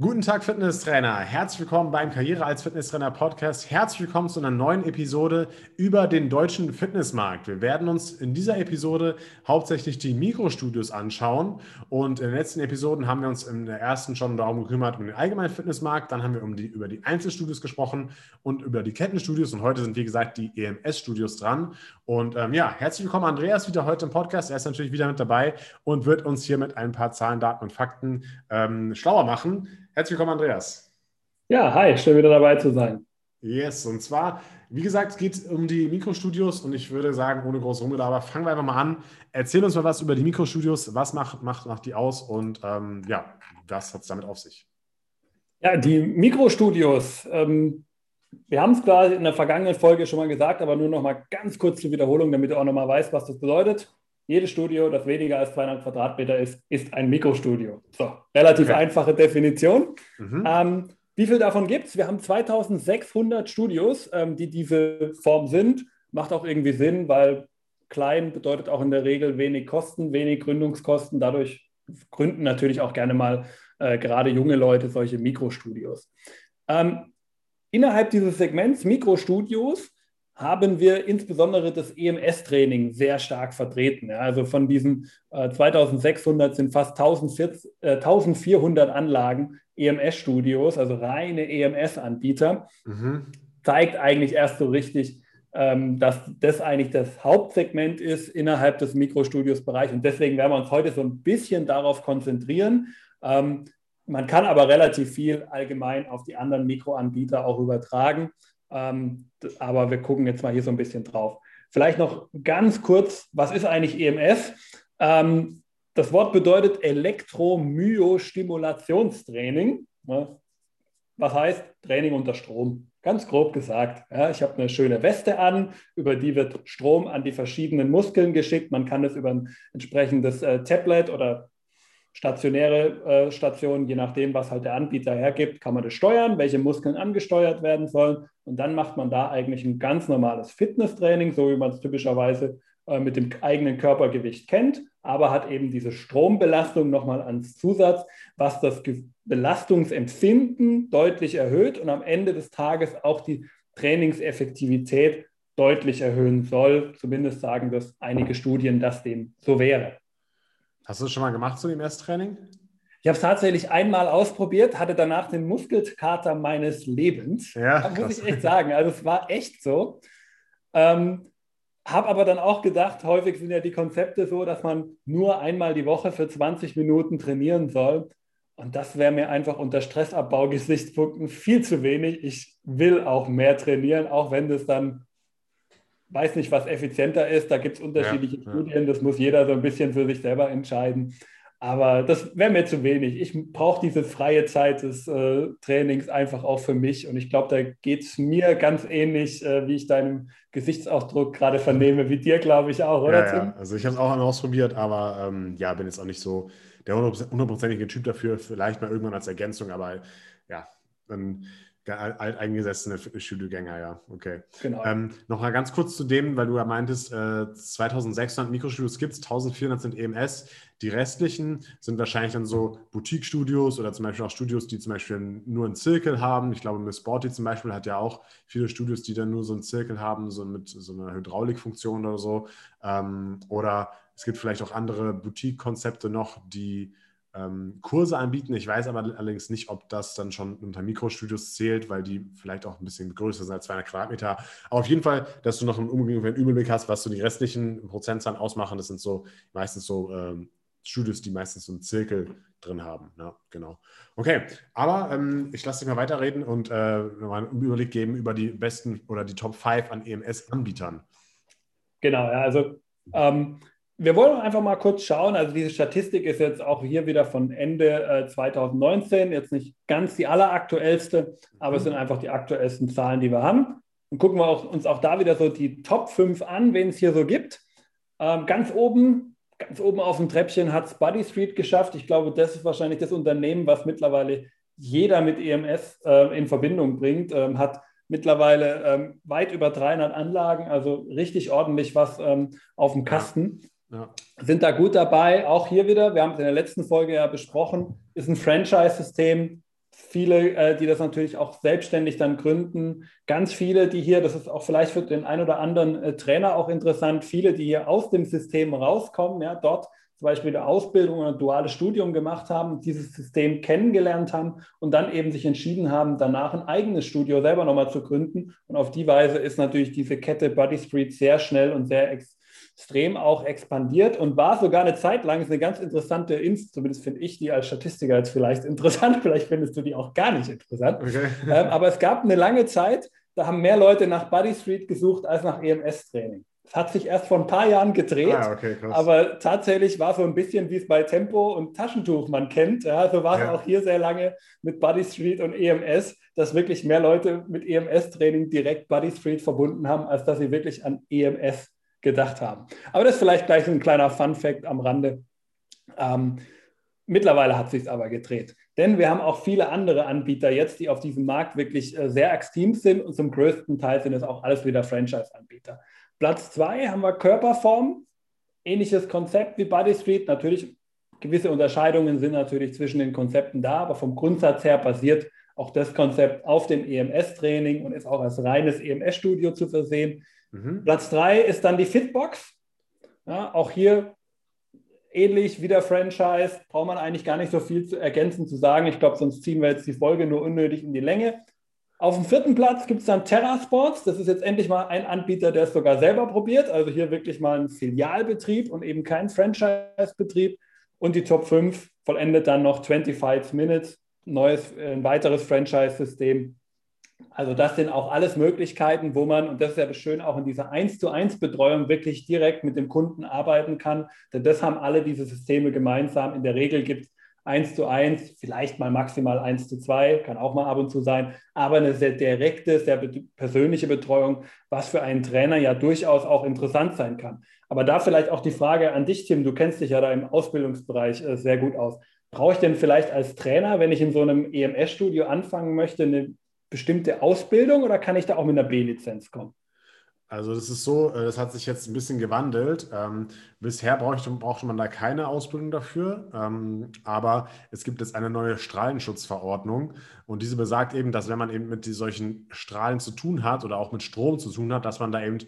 Guten Tag, Fitnesstrainer. Herzlich willkommen beim Karriere als Fitnesstrainer Podcast. Herzlich willkommen zu einer neuen Episode über den deutschen Fitnessmarkt. Wir werden uns in dieser Episode hauptsächlich die Mikrostudios anschauen. Und in den letzten Episoden haben wir uns in der ersten schon darum gekümmert, um den allgemeinen Fitnessmarkt. Dann haben wir um die, über die Einzelstudios gesprochen und über die Kettenstudios. Und heute sind, wie gesagt, die EMS-Studios dran. Und ähm, ja, herzlich willkommen, Andreas, wieder heute im Podcast. Er ist natürlich wieder mit dabei und wird uns hier mit ein paar Zahlen, Daten und Fakten ähm, schlauer machen. Herzlich willkommen, Andreas. Ja, hi, schön wieder dabei zu sein. Yes, und zwar, wie gesagt, es geht um die Mikrostudios und ich würde sagen, ohne groß Rumgelaber, fangen wir einfach mal an. Erzähl uns mal was über die Mikrostudios. Was macht, macht, macht die aus und ähm, ja, was hat es damit auf sich? Ja, die Mikrostudios, ähm, wir haben es quasi in der vergangenen Folge schon mal gesagt, aber nur noch mal ganz kurz zur Wiederholung, damit du auch noch mal weißt, was das bedeutet. Jedes Studio, das weniger als 200 Quadratmeter ist, ist ein Mikrostudio. So, relativ okay. einfache Definition. Mhm. Ähm, wie viel davon gibt es? Wir haben 2600 Studios, ähm, die diese Form sind. Macht auch irgendwie Sinn, weil klein bedeutet auch in der Regel wenig Kosten, wenig Gründungskosten. Dadurch gründen natürlich auch gerne mal äh, gerade junge Leute solche Mikrostudios. Ähm, innerhalb dieses Segments Mikrostudios haben wir insbesondere das EMS-Training sehr stark vertreten. Ja, also von diesen äh, 2600 sind fast 1400, äh, 1400 Anlagen EMS-Studios, also reine EMS-Anbieter. Mhm. Zeigt eigentlich erst so richtig, ähm, dass das eigentlich das Hauptsegment ist innerhalb des Mikrostudios-Bereichs. Und deswegen werden wir uns heute so ein bisschen darauf konzentrieren. Ähm, man kann aber relativ viel allgemein auf die anderen Mikroanbieter auch übertragen. Ähm, aber wir gucken jetzt mal hier so ein bisschen drauf. Vielleicht noch ganz kurz, was ist eigentlich EMS? Ähm, das Wort bedeutet Elektromyostimulationstraining. Was heißt Training unter Strom? Ganz grob gesagt. Ja, ich habe eine schöne Weste an, über die wird Strom an die verschiedenen Muskeln geschickt. Man kann das über ein entsprechendes äh, Tablet oder stationäre äh, Stationen, je nachdem, was halt der Anbieter hergibt, kann man das steuern, welche Muskeln angesteuert werden sollen. Und dann macht man da eigentlich ein ganz normales Fitnesstraining, so wie man es typischerweise äh, mit dem eigenen Körpergewicht kennt, aber hat eben diese Strombelastung nochmal als Zusatz, was das Belastungsempfinden deutlich erhöht und am Ende des Tages auch die Trainingseffektivität deutlich erhöhen soll. Zumindest sagen das einige Studien, dass dem so wäre. Hast du das schon mal gemacht, so im Ersttraining? Ich habe es tatsächlich einmal ausprobiert, hatte danach den Muskelkater meines Lebens. Ja, da muss ich echt sagen. Also es war echt so. Ähm, habe aber dann auch gedacht, häufig sind ja die Konzepte so, dass man nur einmal die Woche für 20 Minuten trainieren soll. Und das wäre mir einfach unter Stressabbau-Gesichtspunkten viel zu wenig. Ich will auch mehr trainieren, auch wenn das dann weiß nicht, was effizienter ist. Da gibt es unterschiedliche ja, Studien. Das muss jeder so ein bisschen für sich selber entscheiden. Aber das wäre mir zu wenig. Ich brauche diese freie Zeit des äh, Trainings einfach auch für mich. Und ich glaube, da geht es mir ganz ähnlich, äh, wie ich deinen Gesichtsausdruck gerade vernehme, wie dir, glaube ich, auch, oder ja? Ja. Also ich habe es auch einmal ausprobiert, aber ähm, ja, bin jetzt auch nicht so der hundertprozentige Typ dafür. Vielleicht mal irgendwann als Ergänzung, aber ja, dann alteingesessene Fitnessstudio-Gänger, ja, okay. Genau. Ähm, noch mal ganz kurz zu dem, weil du ja meintest, äh, 2600 Mikrostudios gibt es, 1400 sind EMS. Die restlichen sind wahrscheinlich dann so Boutique-Studios oder zum Beispiel auch Studios, die zum Beispiel nur einen Zirkel haben. Ich glaube, Miss Sporty zum Beispiel hat ja auch viele Studios, die dann nur so einen Zirkel haben, so mit so einer Hydraulikfunktion oder so. Ähm, oder es gibt vielleicht auch andere Boutique-Konzepte noch, die ähm, Kurse anbieten. Ich weiß aber allerdings nicht, ob das dann schon unter Mikrostudios zählt, weil die vielleicht auch ein bisschen größer sind als 200 Quadratmeter. Aber auf jeden Fall, dass du noch einen ungefähren Überblick hast, was so die restlichen Prozentzahlen ausmachen. Das sind so meistens so ähm, Studios, die meistens so einen Zirkel drin haben. Ja, genau. Okay, aber ähm, ich lasse dich mal weiterreden und äh, mal einen Überblick geben über die besten oder die Top 5 an EMS-Anbietern. Genau, ja, also ähm, wir wollen einfach mal kurz schauen. Also diese Statistik ist jetzt auch hier wieder von Ende äh, 2019, jetzt nicht ganz die alleraktuellste, aber es sind einfach die aktuellsten Zahlen, die wir haben. Und gucken wir auch, uns auch da wieder so die Top 5 an, wen es hier so gibt. Ähm, ganz oben, ganz oben auf dem Treppchen hat es Buddy Street geschafft. Ich glaube, das ist wahrscheinlich das Unternehmen, was mittlerweile jeder mit EMS äh, in Verbindung bringt, ähm, hat mittlerweile ähm, weit über 300 Anlagen, also richtig ordentlich was ähm, auf dem Kasten. Ja. Sind da gut dabei. Auch hier wieder, wir haben es in der letzten Folge ja besprochen, ist ein Franchise-System. viele, äh, die das natürlich auch selbstständig dann gründen. Ganz viele, die hier, das ist auch vielleicht für den einen oder anderen äh, Trainer auch interessant, viele, die hier aus dem System rauskommen, ja, dort zum Beispiel eine Ausbildung oder ein duales Studium gemacht haben, dieses System kennengelernt haben und dann eben sich entschieden haben, danach ein eigenes Studio selber nochmal zu gründen. Und auf die Weise ist natürlich diese Kette Buddy Street sehr schnell und sehr extrem auch expandiert und war sogar eine Zeit lang, ist eine ganz interessante Info, zumindest finde ich die als Statistiker jetzt vielleicht interessant, vielleicht findest du die auch gar nicht interessant. Okay. Ähm, aber es gab eine lange Zeit, da haben mehr Leute nach Buddy Street gesucht als nach EMS-Training. Es hat sich erst vor ein paar Jahren gedreht, ah, okay, aber tatsächlich war so ein bisschen, wie es bei Tempo und Taschentuch man kennt. Ja, so war ja. es auch hier sehr lange mit Buddy Street und EMS, dass wirklich mehr Leute mit EMS-Training direkt Buddy Street verbunden haben, als dass sie wirklich an EMS gedacht haben. Aber das ist vielleicht gleich ein kleiner Fun-Fact am Rande. Ähm, mittlerweile hat sich aber gedreht. Denn wir haben auch viele andere Anbieter jetzt, die auf diesem Markt wirklich äh, sehr aktiv sind und zum größten Teil sind es auch alles wieder Franchise-Anbieter. Platz zwei haben wir Körperform. Ähnliches Konzept wie Body Street. Natürlich, gewisse Unterscheidungen sind natürlich zwischen den Konzepten da, aber vom Grundsatz her basiert auch das Konzept auf dem EMS-Training und ist auch als reines EMS-Studio zu versehen. Mhm. Platz drei ist dann die Fitbox. Ja, auch hier ähnlich wie der Franchise, braucht man eigentlich gar nicht so viel zu ergänzen zu sagen. Ich glaube, sonst ziehen wir jetzt die Folge nur unnötig in die Länge. Auf dem vierten Platz gibt es dann Terra Sports. Das ist jetzt endlich mal ein Anbieter, der es sogar selber probiert. Also hier wirklich mal ein Filialbetrieb und eben kein Franchise-Betrieb. Und die Top 5 vollendet dann noch 25 Minutes, neues, ein weiteres Franchise-System. Also das sind auch alles Möglichkeiten, wo man, und das ist ja das Schöne, auch in dieser 1 zu 1 Betreuung wirklich direkt mit dem Kunden arbeiten kann. Denn das haben alle diese Systeme gemeinsam. In der Regel gibt es 1 zu 1, vielleicht mal maximal 1 zu 2, kann auch mal ab und zu sein, aber eine sehr direkte, sehr persönliche Betreuung, was für einen Trainer ja durchaus auch interessant sein kann. Aber da vielleicht auch die Frage an dich, Tim, du kennst dich ja da im Ausbildungsbereich äh, sehr gut aus. Brauche ich denn vielleicht als Trainer, wenn ich in so einem EMS-Studio anfangen möchte, eine bestimmte Ausbildung oder kann ich da auch mit einer B-Lizenz kommen? Also das ist so, äh, das hat sich jetzt ein bisschen gewandelt. Ähm, bisher brauchte, brauchte man da keine Ausbildung dafür, ähm, aber es gibt jetzt eine neue Strahlenschutzverordnung und diese besagt eben, dass wenn man eben mit solchen Strahlen zu tun hat oder auch mit Strom zu tun hat, dass man da eben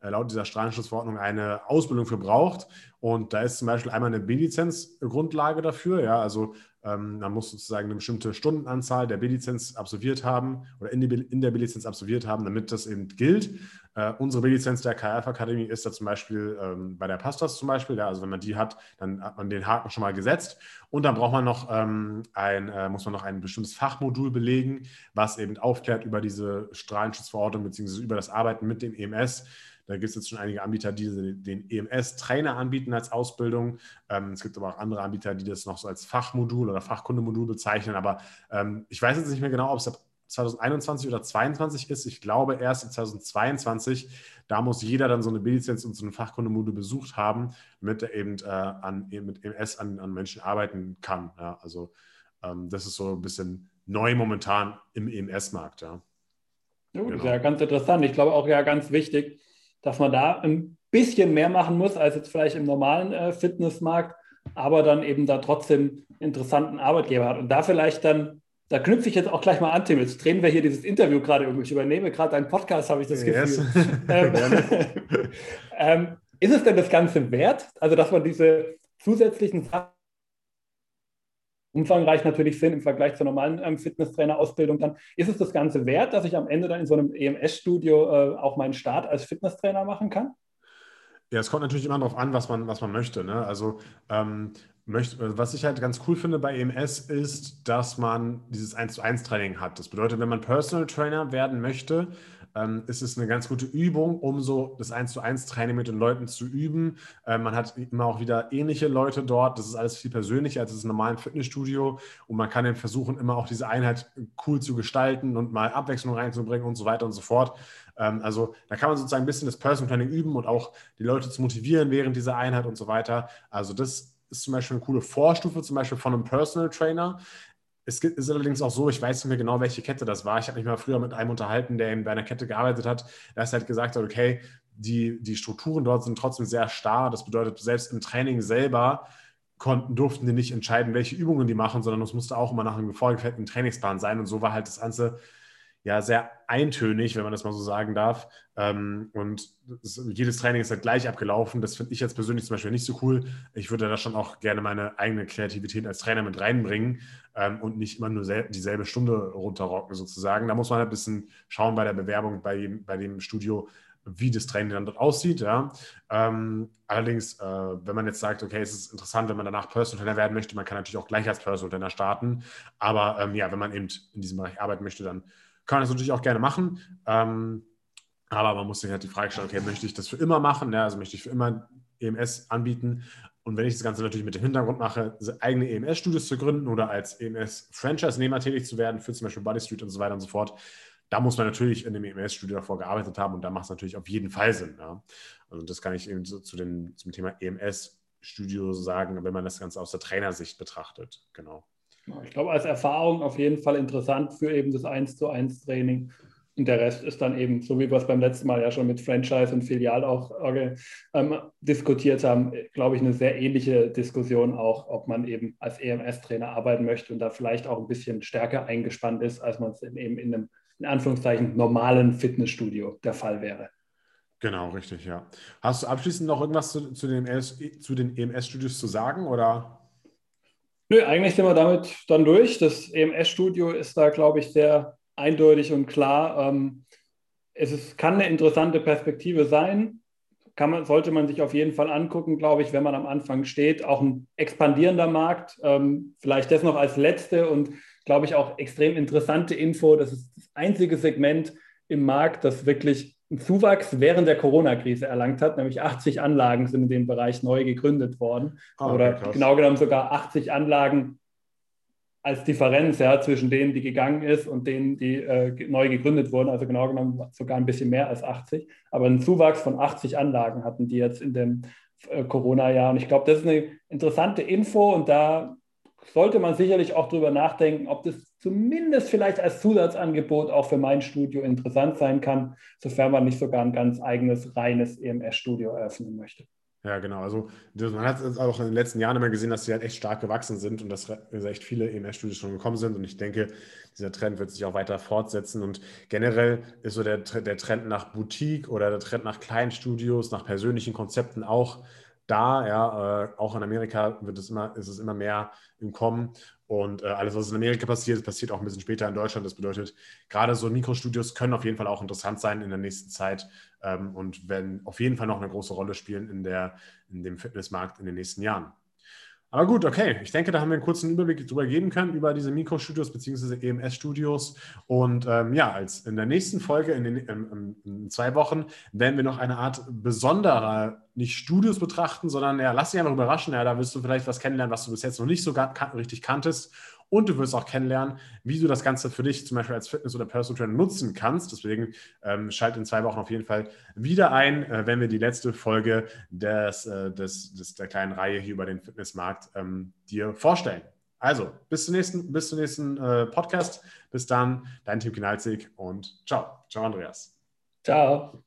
äh, laut dieser Strahlenschutzverordnung eine Ausbildung für braucht. Und da ist zum Beispiel einmal eine B-Lizenz Grundlage dafür. Ja, also ähm, man muss sozusagen eine bestimmte Stundenanzahl der B-Lizenz absolviert haben oder in, die, in der B-Lizenz absolviert haben, damit das eben gilt. Äh, unsere B-Lizenz der KF-Akademie ist da zum Beispiel ähm, bei der Pastas zum Beispiel. Ja, also wenn man die hat, dann hat man den Haken schon mal gesetzt. Und dann braucht man noch ähm, ein, äh, muss man noch ein bestimmtes Fachmodul belegen, was eben aufklärt über diese Strahlenschutzverordnung bzw. über das Arbeiten mit dem EMS. Da gibt es jetzt schon einige Anbieter, die den EMS-Trainer anbieten als Ausbildung. Ähm, es gibt aber auch andere Anbieter, die das noch so als Fachmodul oder Fachkundemodul bezeichnen. Aber ähm, ich weiß jetzt nicht mehr genau, ob es 2021 oder 2022 ist. Ich glaube erst in 2022. Da muss jeder dann so eine B-Lizenz und so ein Fachkundemodul besucht haben, damit er eben äh, an, mit EMS an, an, Menschen arbeiten kann. Ja, also ähm, das ist so ein bisschen neu momentan im EMS-Markt. Ja. Ja, genau. ist ja ganz interessant. Ich glaube auch ja ganz wichtig, dass man da ein bisschen mehr machen muss als jetzt vielleicht im normalen äh, Fitnessmarkt, aber dann eben da trotzdem interessanten Arbeitgeber hat. Und da vielleicht dann, da knüpfe ich jetzt auch gleich mal an, Tim. Jetzt drehen wir hier dieses Interview gerade irgendwie. Ich übernehme gerade deinen Podcast, habe ich das Gefühl. Yes. Ähm, ähm, ist es denn das Ganze wert? Also, dass man diese zusätzlichen Sachen umfangreich natürlich sind im Vergleich zur normalen ähm, Fitnesstrainer-Ausbildung, dann ist es das Ganze wert, dass ich am Ende dann in so einem EMS-Studio äh, auch meinen Start als Fitnesstrainer machen kann? Ja, es kommt natürlich immer darauf an, was man, was man möchte. Ne? Also ähm, möchte, was ich halt ganz cool finde bei EMS ist, dass man dieses 1 zu 1 Training hat. Das bedeutet, wenn man Personal Trainer werden möchte, ähm, ist es eine ganz gute Übung, um so das 1 zu 1 Training mit den Leuten zu üben. Ähm, man hat immer auch wieder ähnliche Leute dort. Das ist alles viel persönlicher als das normale Fitnessstudio. Und man kann dann versuchen, immer auch diese Einheit cool zu gestalten und mal Abwechslung reinzubringen und so weiter und so fort. Ähm, also da kann man sozusagen ein bisschen das Personal Training üben und auch die Leute zu motivieren während dieser Einheit und so weiter. Also das ist zum Beispiel eine coole Vorstufe, zum Beispiel von einem Personal Trainer. Es ist allerdings auch so, ich weiß nicht mehr genau, welche Kette das war. Ich habe mich mal früher mit einem unterhalten, der bei einer Kette gearbeitet hat. Der hat halt gesagt, okay, die, die Strukturen dort sind trotzdem sehr starr. Das bedeutet, selbst im Training selber konnten, durften die nicht entscheiden, welche Übungen die machen, sondern es musste auch immer nach einem vorgefertigten Trainingsplan sein. Und so war halt das Ganze ja sehr eintönig, wenn man das mal so sagen darf. Ähm, und jedes Training ist halt gleich abgelaufen. Das finde ich jetzt persönlich zum Beispiel nicht so cool. Ich würde da schon auch gerne meine eigene Kreativität als Trainer mit reinbringen ähm, und nicht immer nur dieselbe Stunde runterrocken sozusagen. Da muss man halt ein bisschen schauen bei der Bewerbung bei, bei dem Studio, wie das Training dann dort aussieht. Ja. Ähm, allerdings, äh, wenn man jetzt sagt, okay, es ist interessant, wenn man danach Personal Trainer werden möchte, man kann natürlich auch gleich als Personal Trainer starten. Aber ähm, ja, wenn man eben in diesem Bereich arbeiten möchte, dann kann man das natürlich auch gerne machen. Ähm, aber man muss sich halt die Frage stellen, okay, möchte ich das für immer machen? Ja, also möchte ich für immer EMS anbieten? Und wenn ich das Ganze natürlich mit dem Hintergrund mache, eigene EMS-Studios zu gründen oder als EMS-Franchise-Nehmer tätig zu werden, für zum Beispiel Body Street und so weiter und so fort, da muss man natürlich in dem EMS-Studio davor gearbeitet haben und da macht es natürlich auf jeden Fall Sinn. Ja. Also das kann ich eben so zu den, zum Thema EMS-Studio sagen, wenn man das Ganze aus der Trainersicht betrachtet. Genau. Ich glaube, als Erfahrung auf jeden Fall interessant für eben das 1 zu 1 Training. Und der Rest ist dann eben, so wie wir es beim letzten Mal ja schon mit Franchise und Filial auch ähm, diskutiert haben, glaube ich, eine sehr ähnliche Diskussion auch, ob man eben als EMS-Trainer arbeiten möchte und da vielleicht auch ein bisschen stärker eingespannt ist, als man es eben in einem, in Anführungszeichen, normalen Fitnessstudio der Fall wäre. Genau, richtig, ja. Hast du abschließend noch irgendwas zu, zu den, EMS-Studios zu sagen oder? Nö, eigentlich sind wir damit dann durch. Das EMS-Studio ist da, glaube ich, sehr eindeutig und klar. Ähm, es ist, kann eine interessante Perspektive sein. Kann man, sollte man sich auf jeden Fall angucken, glaube ich, wenn man am Anfang steht. Auch ein expandierender Markt. Ähm, vielleicht das noch als letzte und, glaube ich, auch extrem interessante Info. Das ist das einzige Segment im Markt, das wirklich einen Zuwachs während der Corona-Krise erlangt hat, nämlich 80 Anlagen sind in dem Bereich neu gegründet worden. Ah, Oder krass. genau genommen sogar 80 Anlagen als Differenz ja, zwischen denen, die gegangen ist und denen, die äh, neu gegründet wurden. Also genau genommen sogar ein bisschen mehr als 80. Aber einen Zuwachs von 80 Anlagen hatten die jetzt in dem äh, Corona-Jahr. Und ich glaube, das ist eine interessante Info und da sollte man sicherlich auch darüber nachdenken, ob das zumindest vielleicht als Zusatzangebot auch für mein Studio interessant sein kann, sofern man nicht sogar ein ganz eigenes, reines EMS-Studio eröffnen möchte. Ja, genau. Also man hat es auch in den letzten Jahren immer gesehen, dass sie halt echt stark gewachsen sind und dass echt viele EMS-Studios schon gekommen sind. Und ich denke, dieser Trend wird sich auch weiter fortsetzen. Und generell ist so der, der Trend nach Boutique oder der Trend nach kleinen Studios, nach persönlichen Konzepten auch da. Ja, äh, auch in Amerika wird es immer, ist es immer mehr im Kommen. Und äh, alles, was in Amerika passiert, passiert auch ein bisschen später in Deutschland. Das bedeutet, gerade so Mikrostudios können auf jeden Fall auch interessant sein in der nächsten Zeit ähm, und werden auf jeden Fall noch eine große Rolle spielen in, der, in dem Fitnessmarkt in den nächsten Jahren. Aber gut, okay. Ich denke, da haben wir einen kurzen Überblick darüber geben können, über diese Mikrostudios bzw. EMS-Studios. Und ähm, ja, als in der nächsten Folge, in, den, in, in, zwei Wochen, werden wir noch eine Art besonderer, nicht Studios betrachten, sondern ja, lass dich einfach überraschen. Ja, da wirst du vielleicht was kennenlernen, was du bis jetzt noch nicht so richtig kanntest. Und du wirst auch kennenlernen, wie du das Ganze für dich zum Beispiel als Fitness- oder Personal Trainer nutzen kannst. Deswegen ähm, schalt in zwei Wochen auf jeden Fall wieder ein, äh, wenn wir die letzte Folge des, äh, des, des, der kleinen Reihe hier über den Fitnessmarkt ähm, dir vorstellen. Also, bis zum nächsten, bis zum nächsten äh, Podcast. Bis dann, dein Team Kinalzig und ciao. Ciao, Andreas. Ciao.